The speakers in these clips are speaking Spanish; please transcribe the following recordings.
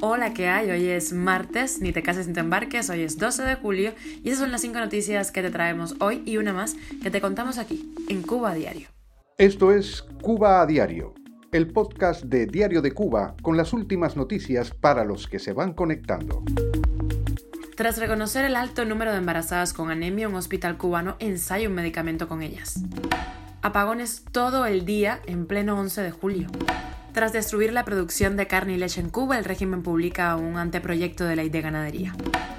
Hola, ¿qué hay? Hoy es martes, ni te cases ni te embarques, hoy es 12 de julio y esas son las cinco noticias que te traemos hoy y una más que te contamos aquí, en Cuba a Diario. Esto es Cuba a Diario, el podcast de Diario de Cuba con las últimas noticias para los que se van conectando. Tras reconocer el alto número de embarazadas con anemia, un hospital cubano ensaya un medicamento con ellas. Apagones todo el día en pleno 11 de julio. Tras destruir la producción de carne y leche en Cuba, el régimen publica un anteproyecto de ley de ganadería.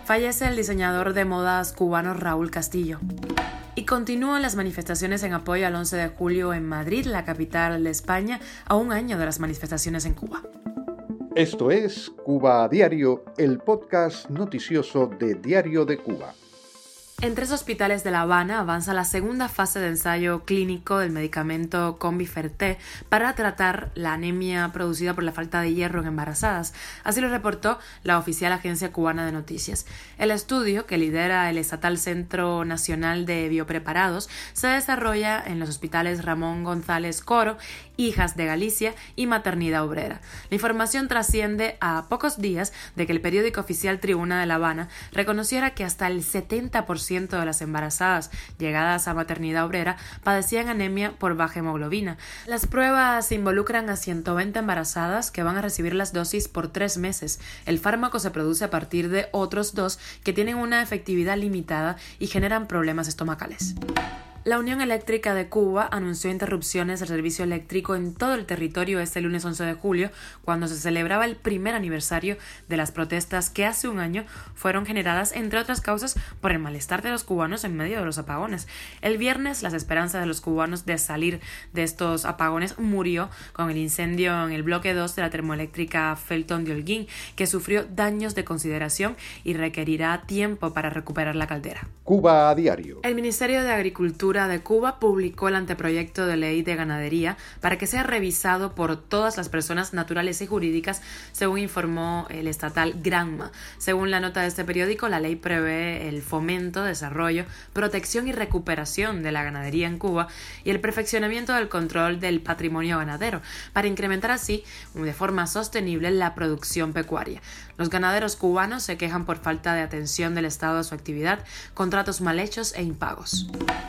Fallece el diseñador de modas cubano Raúl Castillo. Y continúan las manifestaciones en apoyo al 11 de julio en Madrid, la capital de España, a un año de las manifestaciones en Cuba. Esto es Cuba a Diario, el podcast noticioso de Diario de Cuba. En tres hospitales de La Habana avanza la segunda fase de ensayo clínico del medicamento Combiferté para tratar la anemia producida por la falta de hierro en embarazadas. Así lo reportó la oficial Agencia Cubana de Noticias. El estudio, que lidera el Estatal Centro Nacional de Biopreparados, se desarrolla en los hospitales Ramón González Coro, Hijas de Galicia y Maternidad Obrera. La información trasciende a pocos días de que el periódico oficial Tribuna de La Habana reconociera que hasta el 70% de las embarazadas llegadas a maternidad obrera padecían anemia por baja hemoglobina. Las pruebas involucran a 120 embarazadas que van a recibir las dosis por tres meses. El fármaco se produce a partir de otros dos que tienen una efectividad limitada y generan problemas estomacales. La Unión Eléctrica de Cuba anunció interrupciones del servicio eléctrico en todo el territorio este lunes 11 de julio, cuando se celebraba el primer aniversario de las protestas que hace un año fueron generadas, entre otras causas, por el malestar de los cubanos en medio de los apagones. El viernes, las esperanzas de los cubanos de salir de estos apagones murió con el incendio en el bloque 2 de la termoeléctrica Felton de Holguín, que sufrió daños de consideración y requerirá tiempo para recuperar la caldera. Cuba a diario. El Ministerio de Agricultura de Cuba publicó el anteproyecto de ley de ganadería para que sea revisado por todas las personas naturales y jurídicas, según informó el estatal Granma. Según la nota de este periódico, la ley prevé el fomento, desarrollo, protección y recuperación de la ganadería en Cuba y el perfeccionamiento del control del patrimonio ganadero, para incrementar así de forma sostenible la producción pecuaria. Los ganaderos cubanos se quejan por falta de atención del Estado a su actividad, contratos mal hechos e impagos.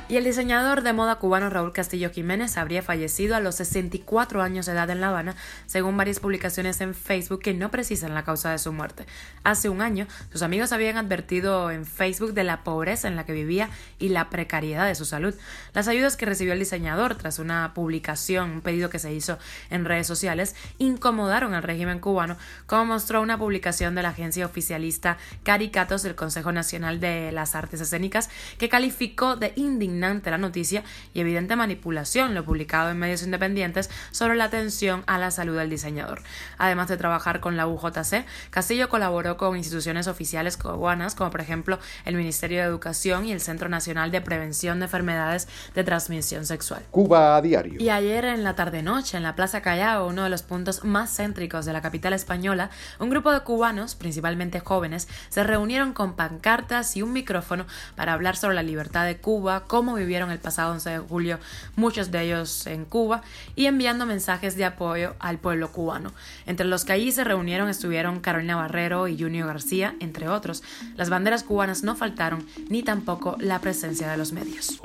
Y el diseñador de moda cubano Raúl Castillo Jiménez habría fallecido a los 64 años de edad en La Habana, según varias publicaciones en Facebook que no precisan la causa de su muerte. Hace un año, sus amigos habían advertido en Facebook de la pobreza en la que vivía y la precariedad de su salud. Las ayudas que recibió el diseñador tras una publicación, un pedido que se hizo en redes sociales, incomodaron al régimen cubano, como mostró una publicación de la agencia oficialista Caricatos del Consejo Nacional de las Artes Escénicas, que calificó de indignante la noticia y evidente manipulación lo publicado en medios independientes sobre la atención a la salud del diseñador. Además de trabajar con la UJC, Castillo colaboró con instituciones oficiales cubanas como por ejemplo el Ministerio de Educación y el Centro Nacional de Prevención de Enfermedades de Transmisión Sexual. Cuba a diario. Y ayer en la tarde-noche, en la Plaza Callao, uno de los puntos más céntricos de la capital española, un grupo de cubanos, principalmente jóvenes, se reunieron con pancartas y un micrófono para hablar sobre la libertad de Cuba, cómo vivir el pasado 11 de julio, muchos de ellos en Cuba, y enviando mensajes de apoyo al pueblo cubano. Entre los que allí se reunieron estuvieron Carolina Barrero y Junio García, entre otros. Las banderas cubanas no faltaron, ni tampoco la presencia de los medios.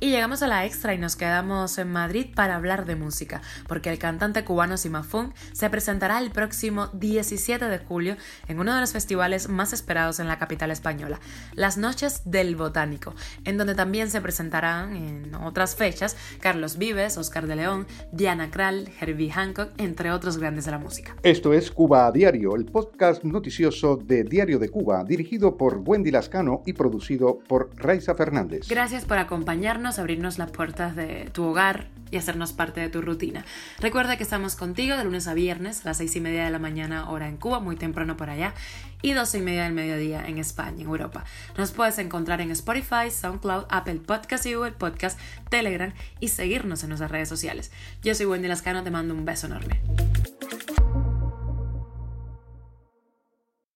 Y llegamos a la extra y nos quedamos en Madrid para hablar de música, porque el cantante cubano Simafún se presentará el próximo 17 de julio en uno de los festivales más esperados en la capital española, las Noches del Botánico, en donde también se presentará en otras fechas Carlos Vives, Oscar de León, Diana Krall, Herbie Hancock, entre otros grandes de la música. Esto es Cuba a Diario, el podcast noticioso de Diario de Cuba, dirigido por Wendy Lascano y producido por Raiza Fernández. Gracias por acompañarnos, abrirnos las puertas de tu hogar y hacernos parte de tu rutina. Recuerda que estamos contigo de lunes a viernes a las seis y media de la mañana hora en Cuba, muy temprano por allá, y doce y media del mediodía en España, en Europa. Nos puedes encontrar en Spotify, SoundCloud, Apple Podcast y Google Podcast, Telegram y seguirnos en nuestras redes sociales. Yo soy Wendy Lascano, te mando un beso enorme.